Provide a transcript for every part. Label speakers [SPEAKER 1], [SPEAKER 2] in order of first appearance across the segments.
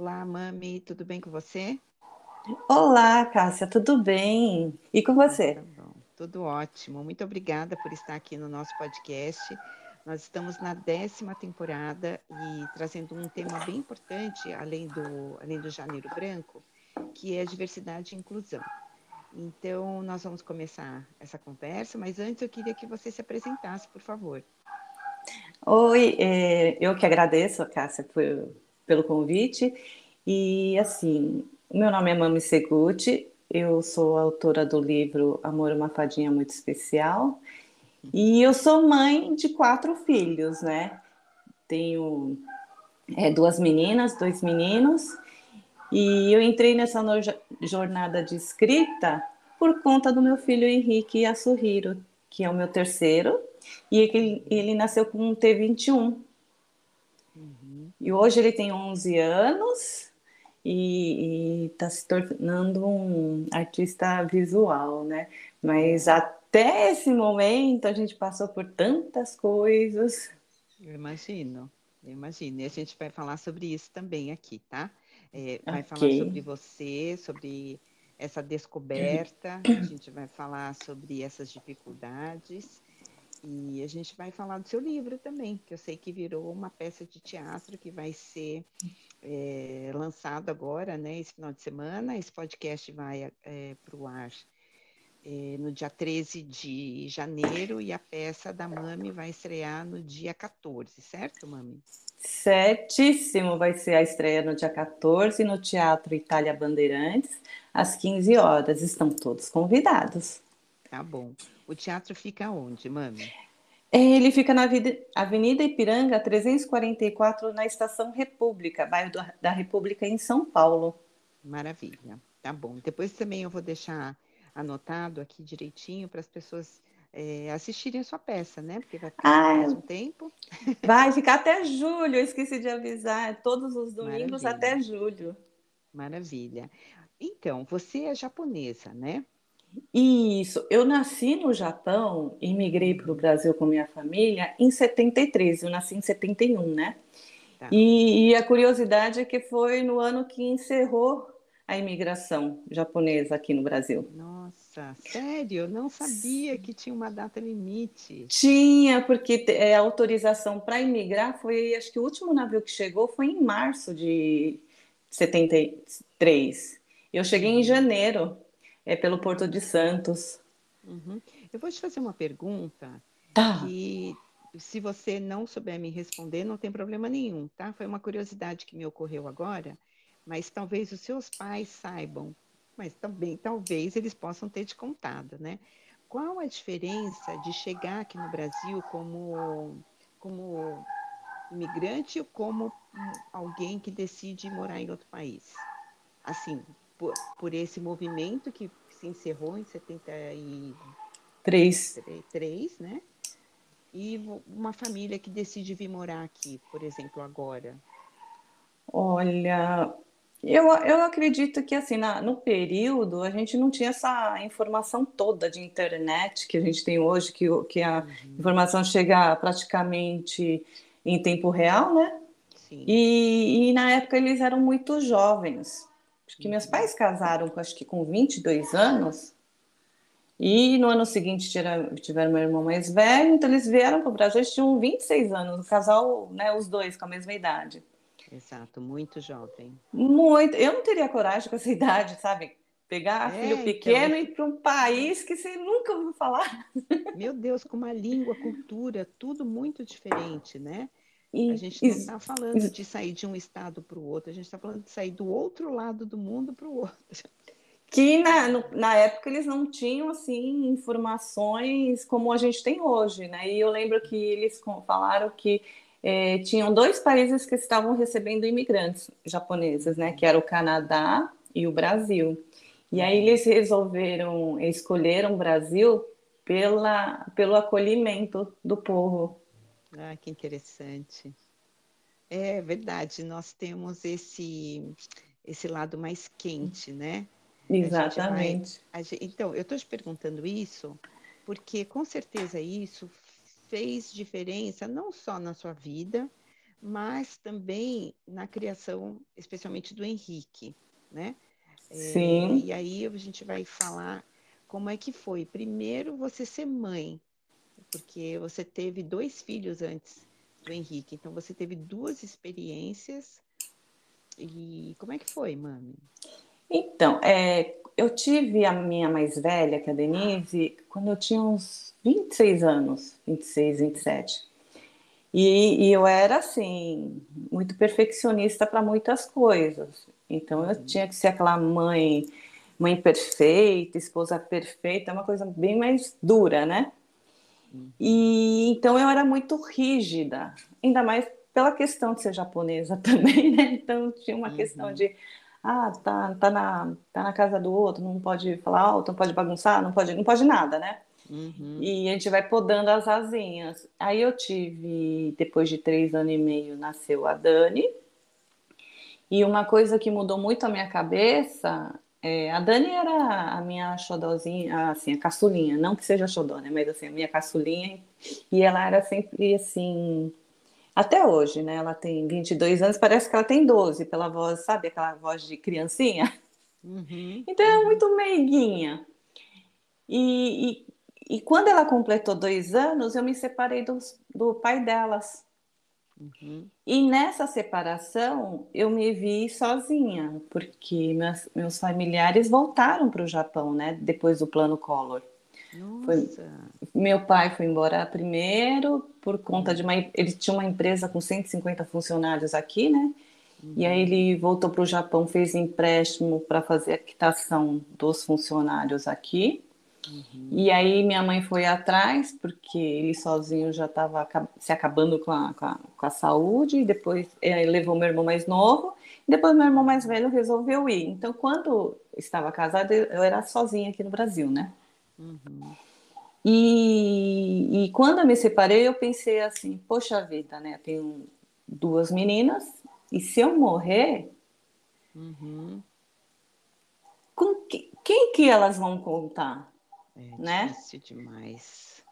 [SPEAKER 1] Olá, Mami, tudo bem com você?
[SPEAKER 2] Olá, Cássia, tudo bem? E com você?
[SPEAKER 1] Tá bom, tudo ótimo. Muito obrigada por estar aqui no nosso podcast. Nós estamos na décima temporada e trazendo um tema bem importante, além do, além do Janeiro Branco, que é diversidade e inclusão. Então, nós vamos começar essa conversa, mas antes eu queria que você se apresentasse, por favor.
[SPEAKER 2] Oi, é, eu que agradeço, Cássia, por, pelo convite. E, assim, meu nome é Mami Seguti, eu sou autora do livro Amor, uma fadinha muito especial. E eu sou mãe de quatro filhos, né? Tenho é, duas meninas, dois meninos. E eu entrei nessa jornada de escrita por conta do meu filho Henrique Yasuhiro, que é o meu terceiro, e ele, ele nasceu com um T21. E hoje ele tem 11 anos e está se tornando um artista visual, né? Mas até esse momento a gente passou por tantas coisas.
[SPEAKER 1] Eu imagino, eu imagino. E a gente vai falar sobre isso também aqui, tá? É, vai okay. falar sobre você, sobre essa descoberta, a gente vai falar sobre essas dificuldades e a gente vai falar do seu livro também, que eu sei que virou uma peça de teatro que vai ser é, lançado agora, né, esse final de semana. Esse podcast vai é, para o ar é, no dia 13 de janeiro e a peça da Mami vai estrear no dia 14, certo, Mami?
[SPEAKER 2] Certíssimo, vai ser a estreia no dia 14 no Teatro Itália Bandeirantes, às 15 horas. Estão todos convidados.
[SPEAKER 1] Tá bom. O teatro fica onde, Mami?
[SPEAKER 2] Ele fica na Avenida Ipiranga 344, na Estação República, bairro da República, em São Paulo.
[SPEAKER 1] Maravilha. Tá bom. Depois também eu vou deixar anotado aqui direitinho para as pessoas é, assistirem a sua peça, né? Porque vai ficar ah, mais um tempo.
[SPEAKER 2] Vai ficar até julho, eu esqueci de avisar. É todos os domingos Maravilha. até julho.
[SPEAKER 1] Maravilha. Então, você é japonesa, né?
[SPEAKER 2] Isso, eu nasci no Japão e migrei para o Brasil com minha família em 73, eu nasci em 71, né? Tá. E, e a curiosidade é que foi no ano que encerrou a imigração japonesa aqui no Brasil.
[SPEAKER 1] Nossa, sério? Eu não sabia que tinha uma data limite.
[SPEAKER 2] Tinha, porque é, a autorização para imigrar foi, acho que o último navio que chegou foi em março de 73. Eu cheguei em uhum. janeiro, é pelo Porto de Santos.
[SPEAKER 1] Uhum. Eu vou te fazer uma pergunta.
[SPEAKER 2] Tá.
[SPEAKER 1] Que, se você não souber me responder, não tem problema nenhum, tá? Foi uma curiosidade que me ocorreu agora mas talvez os seus pais saibam, mas também talvez eles possam ter te contado, né? Qual a diferença de chegar aqui no Brasil como, como imigrante ou como alguém que decide morar em outro país? Assim, por, por esse movimento que se encerrou em 73, Três. né? E uma família que decide vir morar aqui, por exemplo, agora.
[SPEAKER 2] Olha, eu, eu acredito que, assim, na, no período, a gente não tinha essa informação toda de internet que a gente tem hoje, que, que a uhum. informação chega praticamente em tempo real, né? Sim. E, e na época eles eram muito jovens. Que meus pais casaram, acho que com 22 anos, e no ano seguinte tiveram, tiveram meu irmão mais velho, então eles vieram para o Brasil, eles tinham 26 anos, o casal, né, os dois com a mesma idade.
[SPEAKER 1] Exato, muito jovem.
[SPEAKER 2] Muito. Eu não teria coragem com essa idade, sabe? Pegar é, filho então, pequeno então... e ir para um país que você nunca ouviu falar.
[SPEAKER 1] Meu Deus, com uma língua, cultura, tudo muito diferente, né? E, a gente não está falando de sair de um estado para o outro, a gente está falando de sair do outro lado do mundo para o outro.
[SPEAKER 2] Que na, no, na época eles não tinham assim informações como a gente tem hoje, né? E eu lembro que eles falaram que é, tinham dois países que estavam recebendo imigrantes japoneses, né? Que era o Canadá e o Brasil. E aí eles resolveram, escolheram o Brasil pela, pelo acolhimento do povo.
[SPEAKER 1] Ah, que interessante. É verdade, nós temos esse, esse lado mais quente, né?
[SPEAKER 2] Exatamente.
[SPEAKER 1] Vai, gente, então, eu estou te perguntando isso porque com certeza isso fez diferença não só na sua vida, mas também na criação, especialmente do Henrique, né?
[SPEAKER 2] É, Sim.
[SPEAKER 1] É, e aí a gente vai falar como é que foi. Primeiro, você ser mãe, porque você teve dois filhos antes do Henrique, então você teve duas experiências. E como é que foi, mami?
[SPEAKER 2] Então, é, eu tive a minha mais velha, que é a Denise, quando eu tinha uns 26 anos, 26, 27. E, e eu era, assim, muito perfeccionista para muitas coisas. Então, eu tinha que ser aquela mãe, mãe perfeita, esposa perfeita, é uma coisa bem mais dura, né? Uhum. E então eu era muito rígida, ainda mais pela questão de ser japonesa também, né? Então tinha uma uhum. questão de ah, tá, tá, na, tá na casa do outro, não pode falar alto, não pode bagunçar, não pode, não pode nada, né? Uhum. E a gente vai podando as asinhas. Aí eu tive, depois de três anos e meio, nasceu a Dani. E uma coisa que mudou muito a minha cabeça, é, a Dani era a minha xodozinha, assim, a caçulinha, não que seja xodó, né? Mas assim, a minha caçulinha. E ela era sempre assim, até hoje, né? Ela tem 22 anos, parece que ela tem 12, pela voz, sabe? Aquela voz de criancinha. Uhum, então é muito meiguinha. E, e, e, quando ela completou dois anos, eu me separei do, do pai delas. Uhum. E nessa separação, eu me vi sozinha, porque meus, meus familiares voltaram para o Japão, né? Depois do plano Collor. Foi, meu pai foi embora primeiro por conta de uma. Ele tinha uma empresa com 150 funcionários aqui, né? Uhum. E aí ele voltou para o Japão, fez empréstimo para fazer a quitação dos funcionários aqui. Uhum. E aí minha mãe foi atrás, porque ele sozinho já estava se acabando com a, com a, com, a, saúde, e depois ele levou meu irmão mais novo, e depois meu irmão mais velho resolveu ir. Então, quando estava casada, eu era sozinha aqui no Brasil, né? Uhum. E, e, quando eu me separei, eu pensei assim: poxa vida, né? Eu tenho duas meninas, e se eu morrer, uhum. com que, quem que elas vão contar?
[SPEAKER 1] É né? difícil demais.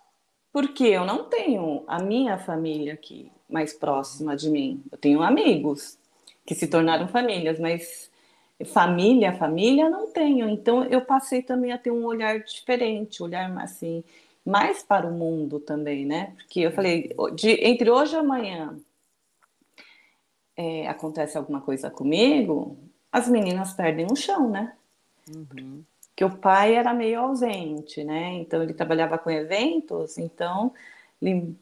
[SPEAKER 2] Porque eu não tenho a minha família aqui mais próxima de mim. Eu tenho amigos que se tornaram famílias, mas família, família não tenho. Então eu passei também a ter um olhar diferente, olhar assim mais para o mundo também, né? Porque eu falei, de, entre hoje e amanhã é, acontece alguma coisa comigo, as meninas perdem o chão, né? Uhum. Que o pai era meio ausente, né? Então ele trabalhava com eventos, então ele,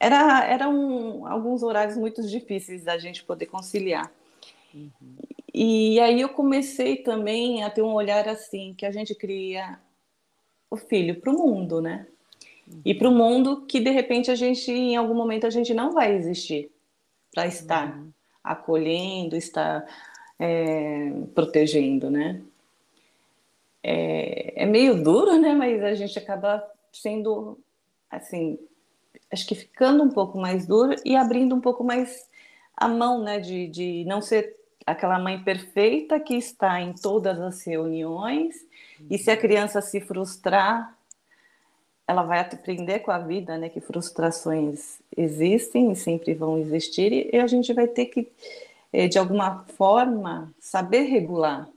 [SPEAKER 2] era eram alguns horários muito difíceis da gente poder conciliar. Uhum. E aí eu comecei também a ter um olhar assim, que a gente cria o filho para o mundo, né? E para o mundo que de repente a gente, em algum momento, a gente não vai existir para estar uhum. acolhendo, estar é, protegendo, né? É, é meio duro, né? Mas a gente acaba sendo, assim, acho que ficando um pouco mais duro e abrindo um pouco mais a mão, né? De, de não ser aquela mãe perfeita que está em todas as reuniões, e se a criança se frustrar, ela vai aprender com a vida, né, que frustrações existem e sempre vão existir, e a gente vai ter que, eh, de alguma forma, saber regular.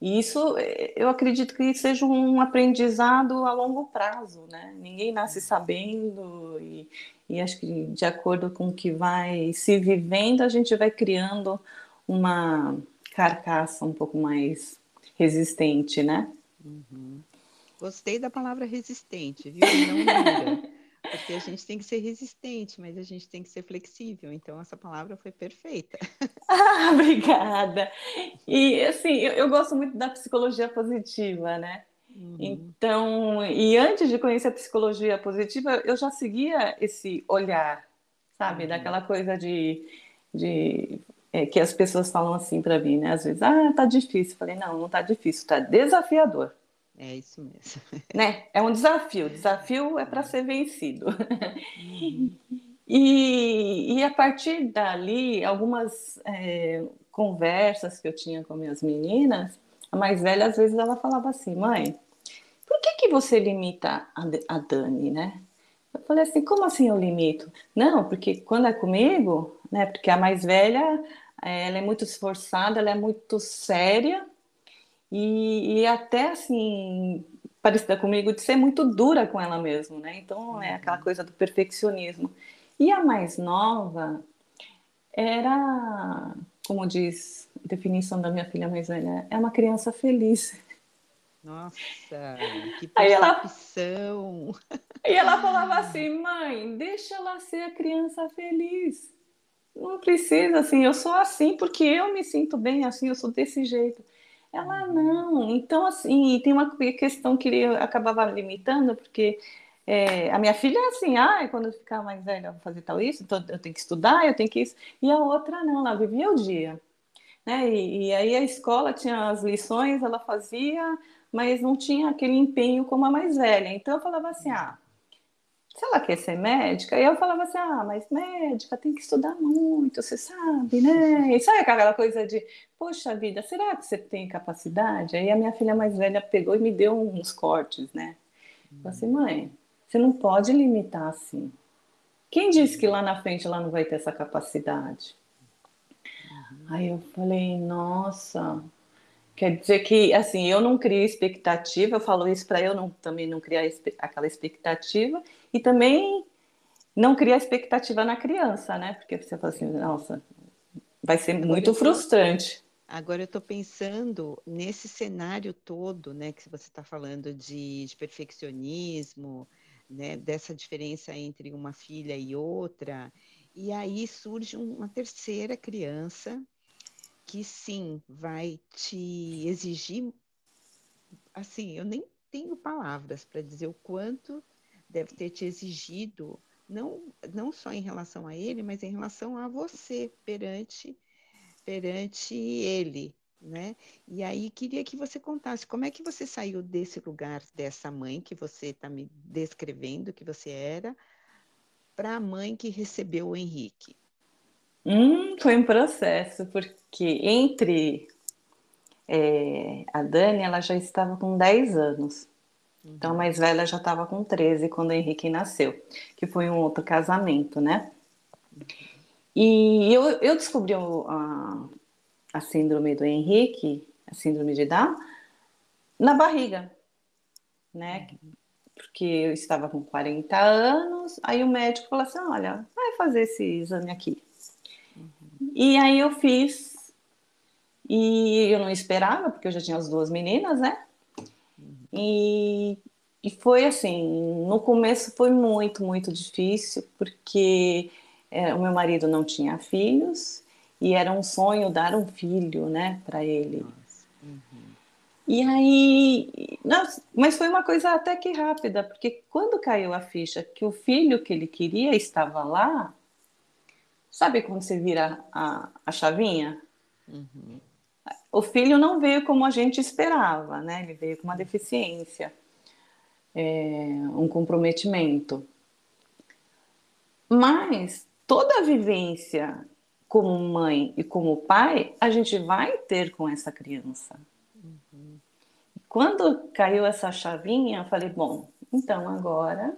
[SPEAKER 2] E isso, eh, eu acredito que seja um aprendizado a longo prazo, né? Ninguém nasce sabendo e, e acho que de acordo com o que vai se vivendo, a gente vai criando uma carcaça um pouco mais resistente, né?
[SPEAKER 1] Uhum. Gostei da palavra resistente, viu? Não dura. Porque a gente tem que ser resistente, mas a gente tem que ser flexível. Então, essa palavra foi perfeita.
[SPEAKER 2] Ah, obrigada. E, assim, eu, eu gosto muito da psicologia positiva, né? Uhum. Então, e antes de conhecer a psicologia positiva, eu já seguia esse olhar, sabe? Uhum. Daquela coisa de, de é, que as pessoas falam assim para mim, né? Às vezes, ah, tá difícil. Eu falei, não, não tá difícil, tá desafiador.
[SPEAKER 1] É isso mesmo.
[SPEAKER 2] Né? É um desafio. O desafio é para ser vencido. Uhum. E, e a partir dali, algumas é, conversas que eu tinha com minhas meninas, a mais velha, às vezes, ela falava assim, mãe, por que, que você limita a, a Dani, né? Eu falei assim, como assim eu limito? Não, porque quando é comigo, né? Porque a mais velha, eh, ela é muito esforçada, ela é muito séria e, e até assim parecida comigo de ser muito dura com ela mesma, né? Então é aquela uhum. coisa do perfeccionismo. E a mais nova era, como diz a definição da minha filha mais velha, é uma criança feliz.
[SPEAKER 1] Nossa, que percepção!
[SPEAKER 2] E ela, ela falava assim, mãe, deixa ela ser a criança feliz. Não precisa, assim, eu sou assim porque eu me sinto bem assim, eu sou desse jeito. Ela não. Então, assim, tem uma questão que eu acabava limitando, porque é, a minha filha é assim, ah, quando eu ficar mais velha, eu vou fazer tal isso, então eu tenho que estudar, eu tenho que isso. E a outra não, ela vivia o dia. Né? E, e aí a escola tinha as lições, ela fazia, mas não tinha aquele empenho como a mais velha. Então eu falava assim, ah, se ela quer ser médica, e eu falava assim, ah, mas médica tem que estudar muito, você sabe, né? E sabe aquela coisa de, poxa vida, será que você tem capacidade? Aí a minha filha mais velha pegou e me deu uns cortes, né? Falei assim, mãe, você não pode limitar assim. Quem disse que lá na frente ela não vai ter essa capacidade? Aí eu falei, nossa, quer dizer que, assim, eu não crio expectativa, eu falo isso para eu não, também não criar aquela expectativa, e também não criar expectativa na criança, né? Porque você fala assim, nossa, vai ser agora muito frustrante.
[SPEAKER 1] Agora eu estou pensando nesse cenário todo, né, que você está falando de, de perfeccionismo, né, dessa diferença entre uma filha e outra, e aí surge uma terceira criança que sim vai te exigir, assim, eu nem tenho palavras para dizer o quanto deve ter te exigido, não, não só em relação a ele, mas em relação a você perante, perante ele, né? E aí queria que você contasse como é que você saiu desse lugar, dessa mãe que você está me descrevendo que você era, para a mãe que recebeu o Henrique.
[SPEAKER 2] Hum, foi um processo, porque entre é, a Dani, ela já estava com 10 anos. Então, a mais velha já estava com 13 quando o Henrique nasceu, que foi um outro casamento, né? E eu, eu descobri a, a síndrome do Henrique, a síndrome de Down, na barriga, né? Porque eu estava com 40 anos, aí o médico falou assim: olha, vai fazer esse exame aqui. Uhum. E aí eu fiz, e eu não esperava, porque eu já tinha as duas meninas, né? E, e foi assim, no começo foi muito, muito difícil, porque é, o meu marido não tinha filhos e era um sonho dar um filho, né, para ele. Uhum. E aí, nossa, mas foi uma coisa até que rápida, porque quando caiu a ficha que o filho que ele queria estava lá, sabe quando você vira a, a chavinha? Uhum o filho não veio como a gente esperava, né? Ele veio com uma deficiência, é, um comprometimento. Mas toda a vivência como mãe e como pai, a gente vai ter com essa criança. Uhum. Quando caiu essa chavinha, eu falei, bom, então agora,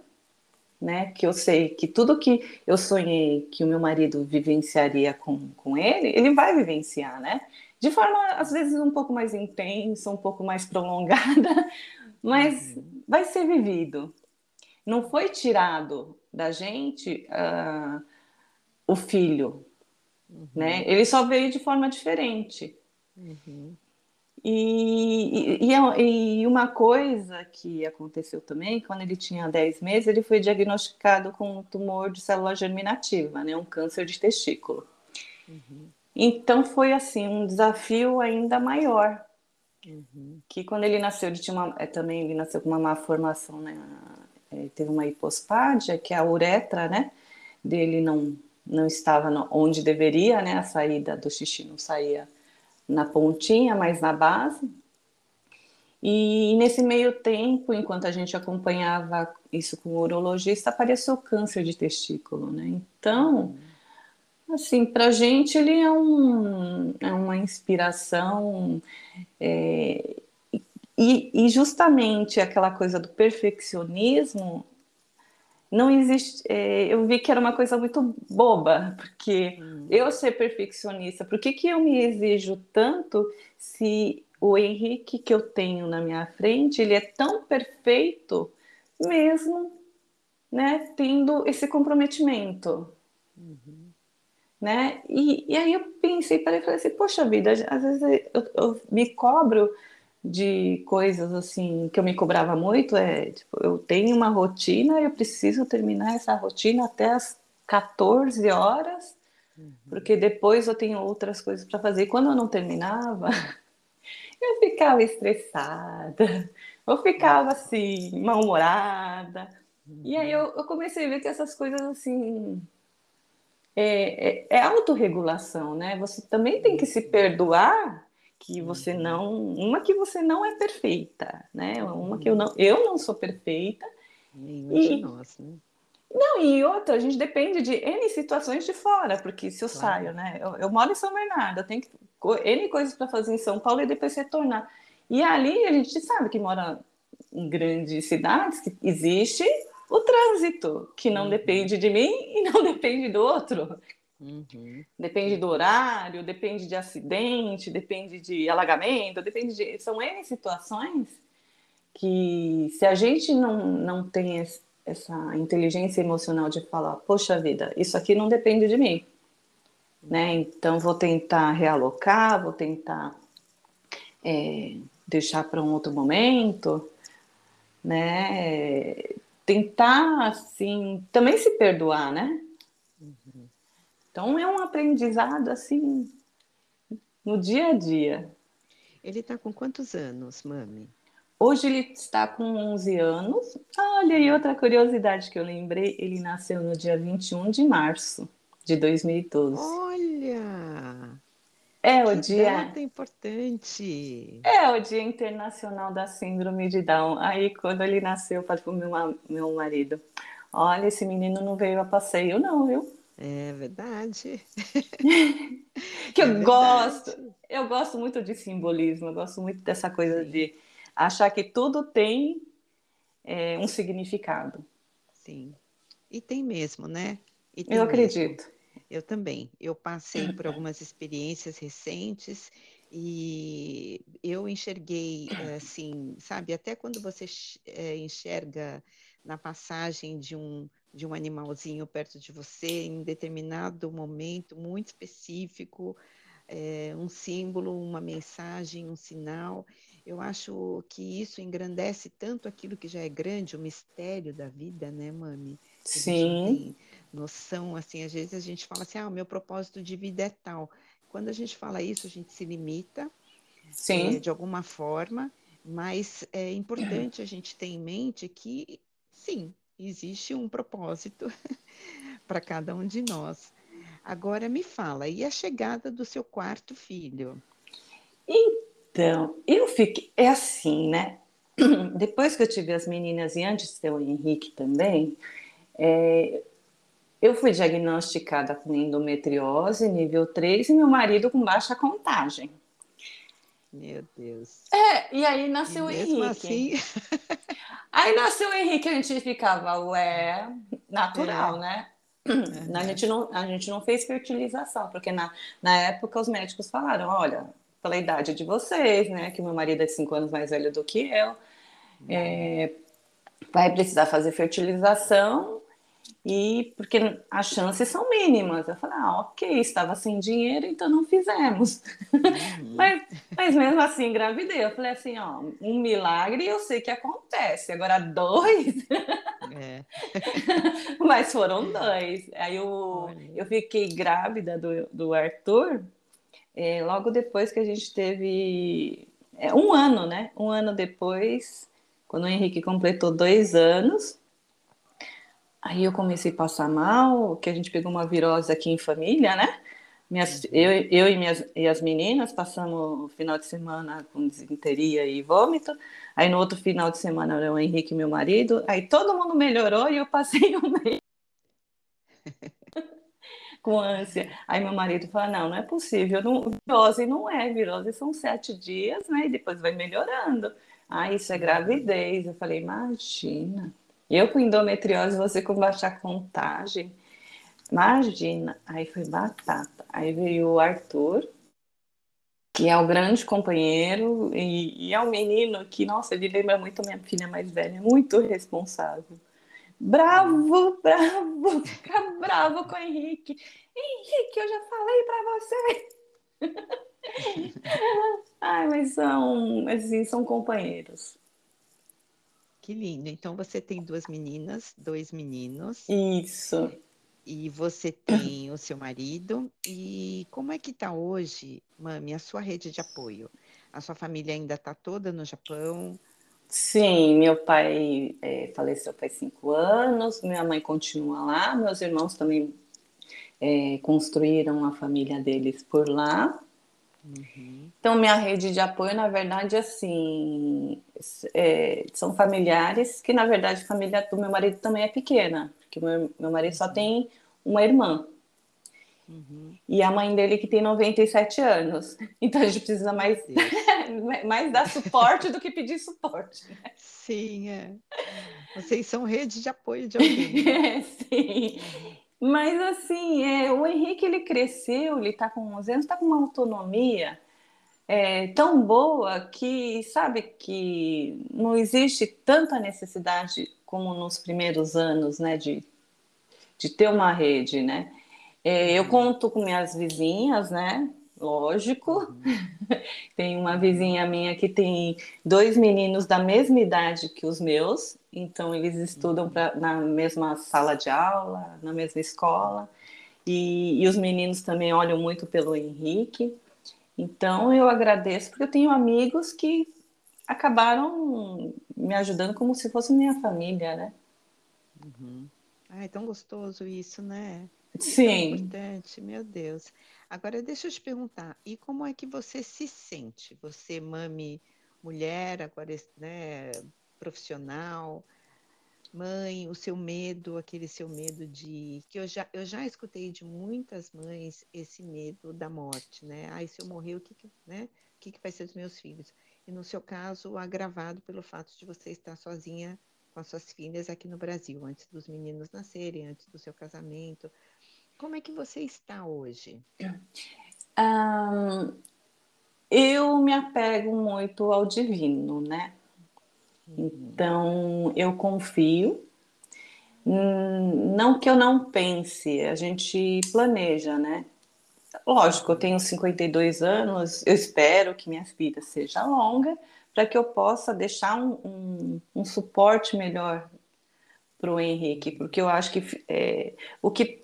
[SPEAKER 2] né, que eu sei que tudo que eu sonhei que o meu marido vivenciaria com, com ele, ele vai vivenciar, né? De forma às vezes um pouco mais intensa, um pouco mais prolongada, mas uhum. vai ser vivido. Não foi tirado da gente uh, o filho, uhum. né? Ele só veio de forma diferente. Uhum. E, e, é, e, uma coisa que aconteceu também, quando ele tinha 10 meses, ele foi diagnosticado com um tumor de célula germinativa, né? um câncer de testículo. Uhum. Então foi assim um desafio ainda maior. Uhum. Que quando ele nasceu, ele tinha uma, é, também ele nasceu com uma má formação, né? Ele teve uma hipospádia, que é a uretra, né? Dele não não estava no, onde deveria, né? A saída do xixi não saía na pontinha, mas na base. E nesse meio tempo, enquanto a gente acompanhava isso com o urologista, apareceu câncer de testículo, né? Então, uhum Assim, para a gente ele é, um, é uma inspiração é, e, e, justamente aquela coisa do perfeccionismo não existe. É, eu vi que era uma coisa muito boba, porque hum. eu ser perfeccionista, por que, que eu me exijo tanto se o Henrique que eu tenho na minha frente ele é tão perfeito, mesmo né, tendo esse comprometimento? Uhum. Né? E, e aí eu pensei, para e falei assim, poxa vida, às vezes eu, eu me cobro de coisas assim que eu me cobrava muito é tipo, eu tenho uma rotina eu preciso terminar essa rotina até as 14 horas uhum. porque depois eu tenho outras coisas para fazer e quando eu não terminava eu ficava estressada eu ficava assim mal-humorada uhum. e aí eu, eu, comecei a ver que essas coisas assim é, é, é autorregulação né você também tem que se perdoar que você uhum. não, uma que você não é perfeita, né? Uma que eu não, eu não sou perfeita.
[SPEAKER 1] Nenhum e, de nós, né?
[SPEAKER 2] Não, e outra, a gente depende de N situações de fora, porque se eu claro. saio, né? Eu, eu, moro em São Bernardo, eu tenho que, N coisas para fazer em São Paulo e depois retornar. E ali a gente sabe que mora em grandes cidades, que existe o trânsito, que não uhum. depende de mim e não depende do outro. Uhum. Depende do horário, depende de acidente, depende de alagamento, depende de. São N situações que, se a gente não, não tem essa inteligência emocional de falar, poxa vida, isso aqui não depende de mim. Né? Então, vou tentar realocar, vou tentar é, deixar para um outro momento, né? Tentar, assim, também se perdoar, né? Então é um aprendizado assim no dia a dia.
[SPEAKER 1] Ele está com quantos anos, mami?
[SPEAKER 2] Hoje ele está com 11 anos. Olha, e outra curiosidade que eu lembrei, ele nasceu no dia 21 de março de 2012.
[SPEAKER 1] Olha!
[SPEAKER 2] É o dia.
[SPEAKER 1] Data importante.
[SPEAKER 2] É o Dia Internacional da Síndrome de Down. Aí, quando ele nasceu, eu falei para o meu, meu marido: Olha, esse menino não veio a passeio, não, viu?
[SPEAKER 1] É verdade.
[SPEAKER 2] que eu é gosto. Eu gosto muito de simbolismo, eu gosto muito dessa coisa Sim. de achar que tudo tem é, um significado.
[SPEAKER 1] Sim. E tem mesmo, né?
[SPEAKER 2] eu mesmo. acredito.
[SPEAKER 1] Eu também. Eu passei por algumas experiências recentes e eu enxerguei, assim, sabe, até quando você é, enxerga na passagem de um de um animalzinho perto de você em determinado momento muito específico, é, um símbolo, uma mensagem, um sinal. Eu acho que isso engrandece tanto aquilo que já é grande, o mistério da vida, né, Mami?
[SPEAKER 2] Sim.
[SPEAKER 1] noção, assim, às vezes a gente fala assim, ah, o meu propósito de vida é tal. Quando a gente fala isso, a gente se limita,
[SPEAKER 2] Sim.
[SPEAKER 1] É, de alguma forma, mas é importante a gente ter em mente que, sim, existe um propósito para cada um de nós. Agora me fala, e a chegada do seu quarto filho?
[SPEAKER 2] Então, eu fiquei. É assim, né? Depois que eu tive as meninas e antes de ter o Henrique também, é, eu fui diagnosticada com endometriose nível 3 e meu marido com baixa contagem.
[SPEAKER 1] Meu Deus.
[SPEAKER 2] É, e aí nasceu e o Henrique.
[SPEAKER 1] Assim...
[SPEAKER 2] Aí nasceu o Henrique, a gente ficava, ué, natural, é. né? Uhum. A, gente não, a gente não fez fertilização, porque na, na época os médicos falaram, olha, pela idade de vocês, né? Que meu marido é cinco anos mais velho do que eu, é, vai precisar fazer fertilização e porque as chances são mínimas. Eu falei, ah, ok, estava sem dinheiro, então não fizemos. Uhum. mas, mas mesmo assim, engravidei. Eu falei assim, ó, um milagre eu sei que acontece. Agora dois. É. mas foram dois. Aí eu, eu fiquei grávida do, do Arthur é, logo depois que a gente teve. É, um ano, né? Um ano depois, quando o Henrique completou dois anos. Aí eu comecei a passar mal, que a gente pegou uma virose aqui em família, né? Minhas, eu, eu e, minhas, e as meninas passamos o final de semana com desinteria e vômito. Aí no outro final de semana era o Henrique, meu marido. Aí todo mundo melhorou e eu passei um mês com ânsia. Aí meu marido falou: não, não é possível. Não, virose não é, virose são sete dias, né? E depois vai melhorando. Ah, isso é gravidez. Eu falei: imagina. Eu com endometriose, você com baixa contagem. Imagina, aí foi batata. Aí veio o Arthur, que é o grande companheiro, e, e é um menino que, nossa, ele lembra muito minha filha mais velha, muito responsável. Bravo, bravo, fica bravo com o Henrique. Henrique, eu já falei para você. Ai, mas são, assim, são companheiros.
[SPEAKER 1] Que lindo. Então você tem duas meninas, dois meninos.
[SPEAKER 2] Isso.
[SPEAKER 1] E você tem o seu marido. E como é que está hoje, Mami, a sua rede de apoio? A sua família ainda está toda no Japão?
[SPEAKER 2] Sim, meu pai é, faleceu faz cinco anos, minha mãe continua lá, meus irmãos também é, construíram a família deles por lá. Uhum. Então, minha rede de apoio, na verdade, assim, é, são familiares que, na verdade, a família do meu marido também é pequena, porque meu, meu marido só tem uma irmã. Uhum. E a mãe dele que tem 97 anos. Então a gente precisa mais, mais dar suporte do que pedir suporte. Né?
[SPEAKER 1] Sim, é. Vocês são rede de apoio de alguém.
[SPEAKER 2] Né? Sim. Mas assim, é, o Henrique ele cresceu, ele está com 11 anos, está com uma autonomia é, tão boa que sabe que não existe tanta necessidade como nos primeiros anos, né, de, de ter uma rede, né? É, eu conto com minhas vizinhas, né? Lógico. Uhum. tem uma vizinha minha que tem dois meninos da mesma idade que os meus, então eles estudam pra, na mesma sala de aula, na mesma escola. E, e os meninos também olham muito pelo Henrique. Então eu agradeço porque eu tenho amigos que acabaram me ajudando como se fosse minha família, né?
[SPEAKER 1] Uhum. Ah, é tão gostoso isso, né?
[SPEAKER 2] Sim. É
[SPEAKER 1] importante, meu Deus. Agora, deixa eu te perguntar, e como é que você se sente? Você, mãe, mulher, agora, né, profissional, mãe, o seu medo, aquele seu medo de. que eu já, eu já escutei de muitas mães esse medo da morte, né? Ai, se eu morrer, o que, que, né? o que, que vai ser dos meus filhos? E no seu caso, agravado pelo fato de você estar sozinha com as suas filhas aqui no Brasil, antes dos meninos nascerem, antes do seu casamento. Como é que você está hoje?
[SPEAKER 2] Um, eu me apego muito ao divino, né? Uhum. Então, eu confio. Hum, não que eu não pense, a gente planeja, né? Lógico, eu tenho 52 anos, eu espero que minha vida seja longa para que eu possa deixar um, um, um suporte melhor para o Henrique, porque eu acho que é, o que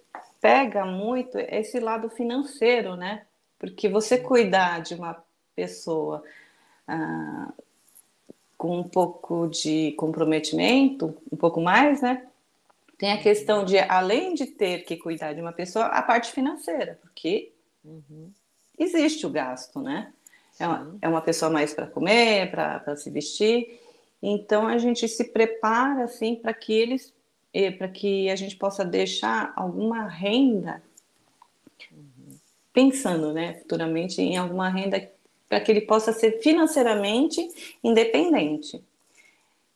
[SPEAKER 2] pega muito esse lado financeiro, né? Porque você cuidar de uma pessoa ah, com um pouco de comprometimento, um pouco mais, né? Tem a questão de, além de ter que cuidar de uma pessoa, a parte financeira, porque uhum. existe o gasto, né? É uma, é uma pessoa mais para comer, para se vestir. Então a gente se prepara assim para que eles para que a gente possa deixar alguma renda, pensando né, futuramente em alguma renda para que ele possa ser financeiramente independente.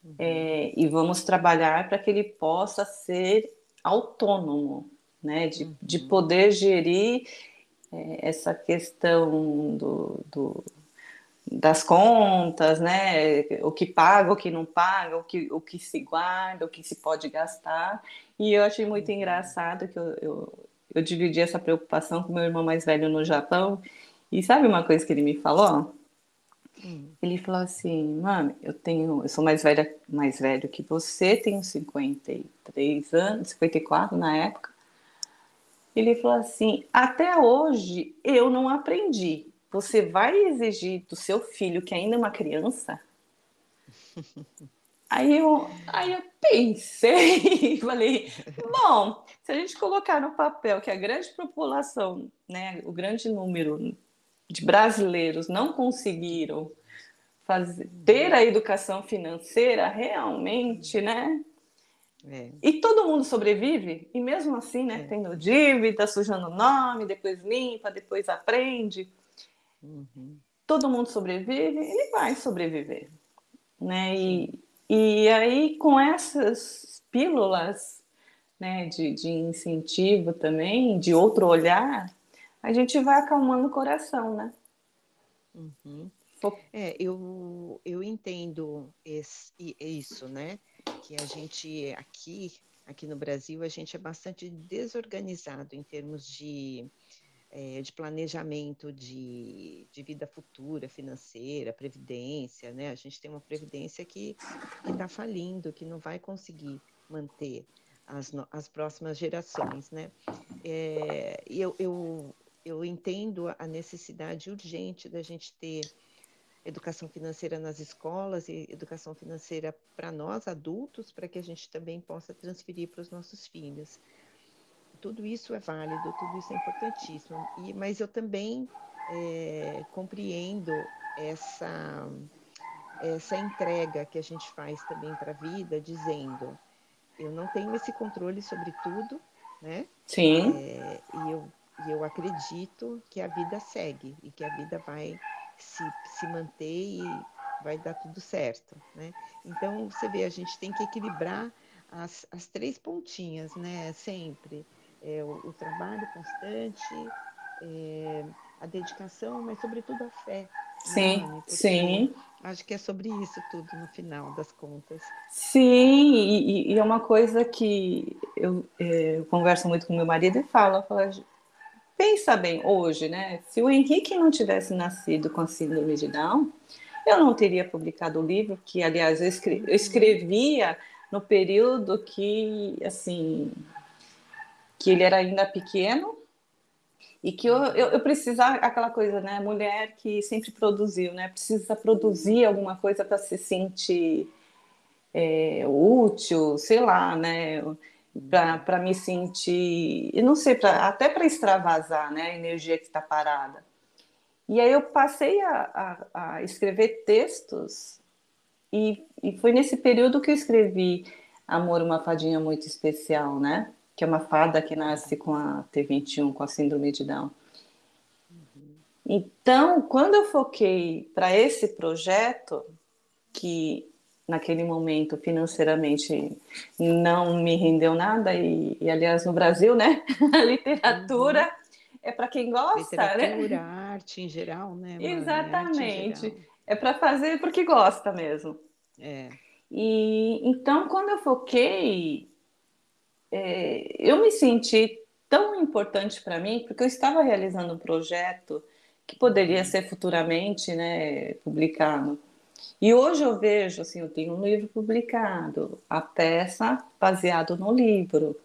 [SPEAKER 2] Uhum. É, e vamos trabalhar para que ele possa ser autônomo, né, de, uhum. de poder gerir é, essa questão do, do das contas, né? O que paga, o que não paga, o que, o que se guarda, o que se pode gastar. E eu achei muito engraçado que eu, eu, eu dividi essa preocupação com meu irmão mais velho no Japão. E sabe uma coisa que ele me falou? Hum. Ele falou assim, mãe, eu tenho, eu sou mais velha, mais velho que você, tenho 53 anos, 54 na época. Ele falou assim, até hoje eu não aprendi você vai exigir do seu filho, que ainda é uma criança? Aí eu, aí eu pensei e falei, bom, se a gente colocar no papel que a grande população, né, o grande número de brasileiros não conseguiram fazer, ter a educação financeira realmente, né? É. E todo mundo sobrevive, e mesmo assim, né, é. tendo dívida, sujando o nome, depois limpa, depois aprende. Uhum. Todo mundo sobrevive, ele vai sobreviver, né? E, e aí com essas pílulas né, de, de incentivo também, de outro olhar, a gente vai acalmando o coração, né?
[SPEAKER 1] Uhum. É, eu, eu entendo esse, isso, né? Que a gente aqui, aqui no Brasil, a gente é bastante desorganizado em termos de, é, de planejamento de, de vida futura, financeira, previdência, né? A gente tem uma previdência que está falindo, que não vai conseguir manter as, as próximas gerações, né? É, eu, eu, eu entendo a necessidade urgente da gente ter educação financeira nas escolas e educação financeira para nós adultos, para que a gente também possa transferir para os nossos filhos. Tudo isso é válido, tudo isso é importantíssimo. E, mas eu também é, compreendo essa essa entrega que a gente faz também para a vida, dizendo eu não tenho esse controle sobre tudo, né?
[SPEAKER 2] Sim.
[SPEAKER 1] É, e eu, eu acredito que a vida segue e que a vida vai se, se manter e vai dar tudo certo, né? Então, você vê, a gente tem que equilibrar as, as três pontinhas, né? Sempre. É, o, o trabalho constante, é, a dedicação, mas sobretudo a fé.
[SPEAKER 2] Né, sim, sim.
[SPEAKER 1] Acho que é sobre isso tudo no final das contas.
[SPEAKER 2] Sim, e, e é uma coisa que eu, é, eu, converso muito com meu marido e falo, falo pensa bem, hoje, né? Se o Henrique não tivesse nascido com a síndrome de Down, eu não teria publicado o livro, que, aliás, eu, escre eu escrevia no período que, assim, que ele era ainda pequeno e que eu, eu, eu precisava, aquela coisa, né? Mulher que sempre produziu, né? Precisa produzir alguma coisa para se sentir é, útil, sei lá, né? para me sentir, e não sei, pra, até para extravasar né, a energia que está parada. E aí eu passei a, a, a escrever textos, e, e, foi nesse período que eu escrevi Amor, uma fadinha muito especial, né? Que é uma fada que nasce com a T21, com a síndrome de Down. Então, quando eu foquei para esse projeto, que naquele momento financeiramente não me rendeu nada e, e aliás no Brasil né a literatura uhum. é para quem gosta
[SPEAKER 1] né? literatura né? arte em geral né
[SPEAKER 2] Mano? exatamente é para fazer porque gosta mesmo
[SPEAKER 1] é.
[SPEAKER 2] e então quando eu foquei é, eu me senti tão importante para mim porque eu estava realizando um projeto que poderia uhum. ser futuramente né publicado e hoje eu vejo, assim, eu tenho um livro publicado, a peça baseado no livro,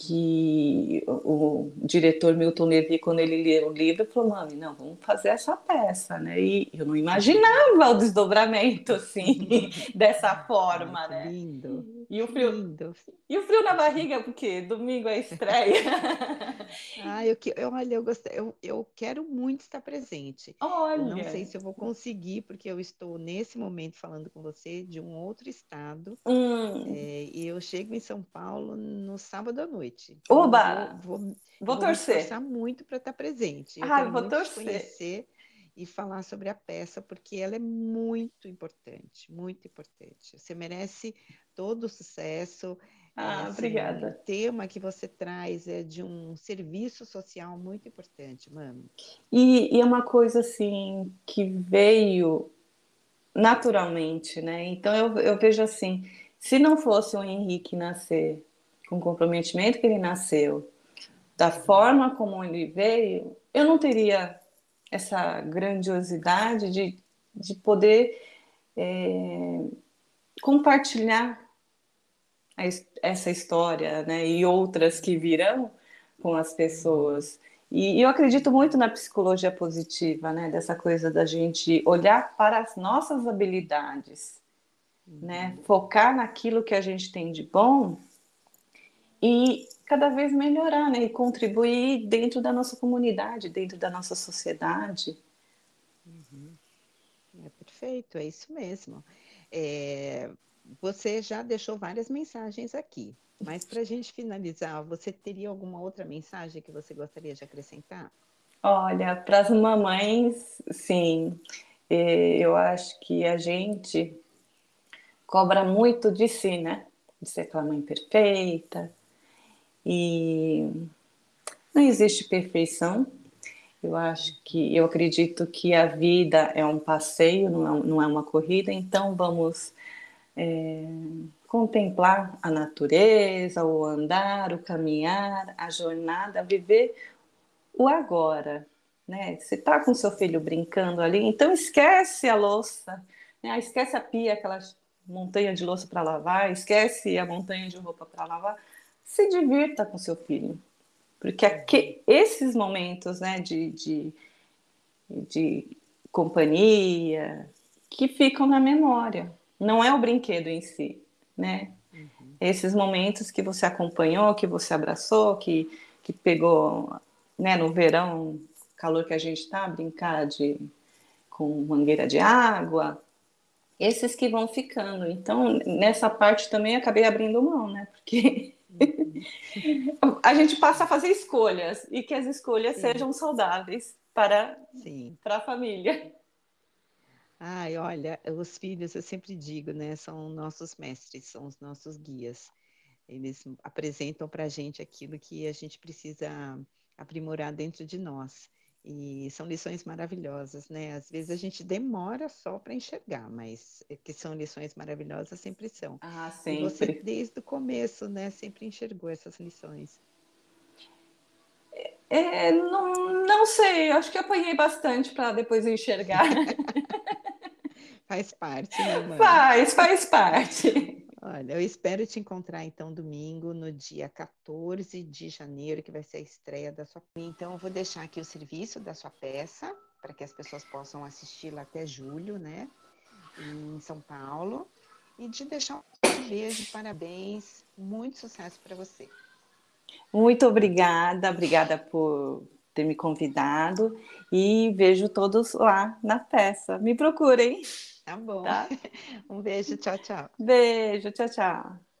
[SPEAKER 2] que o, diretor Milton Levy, quando ele leu o livro, falou, mami, não, vamos fazer essa peça, né? E eu não imaginava o desdobramento, assim, dessa forma, né?
[SPEAKER 1] Lindo.
[SPEAKER 2] E o frio, Lindo. e o frio na barriga, porque domingo é estreia.
[SPEAKER 1] ah, eu, eu, olha, eu, gostei, eu, eu quero muito estar presente.
[SPEAKER 2] Olha.
[SPEAKER 1] Eu não sei se eu vou conseguir, porque eu estou nesse momento falando com você de um outro estado.
[SPEAKER 2] Hum.
[SPEAKER 1] É, e eu chego em São Paulo no sábado à noite.
[SPEAKER 2] Então Oba! Vou, vou,
[SPEAKER 1] vou,
[SPEAKER 2] torcer.
[SPEAKER 1] Vou muito para estar presente.
[SPEAKER 2] Eu ah, vou torcer.
[SPEAKER 1] conhecer e falar sobre a peça, porque ela é muito importante, muito importante. Você merece todo o sucesso.
[SPEAKER 2] Ah, assim, obrigada.
[SPEAKER 1] O tema que você traz é de um serviço social muito importante, mano.
[SPEAKER 2] E, e é uma coisa assim que veio naturalmente, né? Então eu, eu vejo assim, se não fosse o Henrique nascer com o comprometimento que ele nasceu, da forma como ele veio, eu não teria essa grandiosidade de, de poder é, compartilhar a, essa história né, e outras que virão com as pessoas. E, e eu acredito muito na psicologia positiva, né, dessa coisa da gente olhar para as nossas habilidades, uhum. né, focar naquilo que a gente tem de bom e cada vez melhorar, né? E contribuir dentro da nossa comunidade, dentro da nossa sociedade.
[SPEAKER 1] Uhum. É perfeito, é isso mesmo. É, você já deixou várias mensagens aqui, mas para a gente finalizar, você teria alguma outra mensagem que você gostaria de acrescentar?
[SPEAKER 2] Olha, para as mamães, sim. É, eu acho que a gente cobra muito de si, né? de ser aquela mãe perfeita. E não existe perfeição. Eu acho que, eu acredito que a vida é um passeio, não é, não é uma corrida, então vamos é, contemplar a natureza, o andar, o caminhar, a jornada, viver o agora, né? Você está com seu filho brincando ali, então esquece a louça, né? esquece a pia, aquela montanha de louça para lavar, esquece a montanha de roupa para lavar, se divirta com seu filho, porque aqui, esses momentos, né, de, de, de companhia que ficam na memória, não é o brinquedo em si, né? Uhum. Esses momentos que você acompanhou, que você abraçou, que, que pegou, né, no verão, calor que a gente está, brincar de, com mangueira de água, esses que vão ficando. Então, nessa parte também acabei abrindo mão, né? Porque. a gente passa a fazer escolhas e que as escolhas Sim. sejam saudáveis para, Sim. para a família.
[SPEAKER 1] Ai, olha, os filhos, eu sempre digo, né? São nossos mestres, são os nossos guias. Eles apresentam para a gente aquilo que a gente precisa aprimorar dentro de nós. E são lições maravilhosas, né? Às vezes a gente demora só para enxergar, mas é que são lições maravilhosas sempre são.
[SPEAKER 2] Ah, sempre.
[SPEAKER 1] E você, desde o começo, né, sempre enxergou essas lições.
[SPEAKER 2] É, não, não sei, acho que apanhei bastante para depois enxergar.
[SPEAKER 1] faz parte, né, mãe?
[SPEAKER 2] Faz, faz parte.
[SPEAKER 1] Olha, eu espero te encontrar então domingo, no dia 14 de janeiro, que vai ser a estreia da sua. Então, eu vou deixar aqui o serviço da sua peça, para que as pessoas possam assisti-la até julho, né? Em São Paulo. E de deixar um beijo, parabéns, muito sucesso para você.
[SPEAKER 2] Muito obrigada, obrigada por ter me convidado e vejo todos lá na peça. Me procurem.
[SPEAKER 1] Tá bom. Tá? Um beijo, tchau, tchau.
[SPEAKER 2] Beijo, tchau, tchau.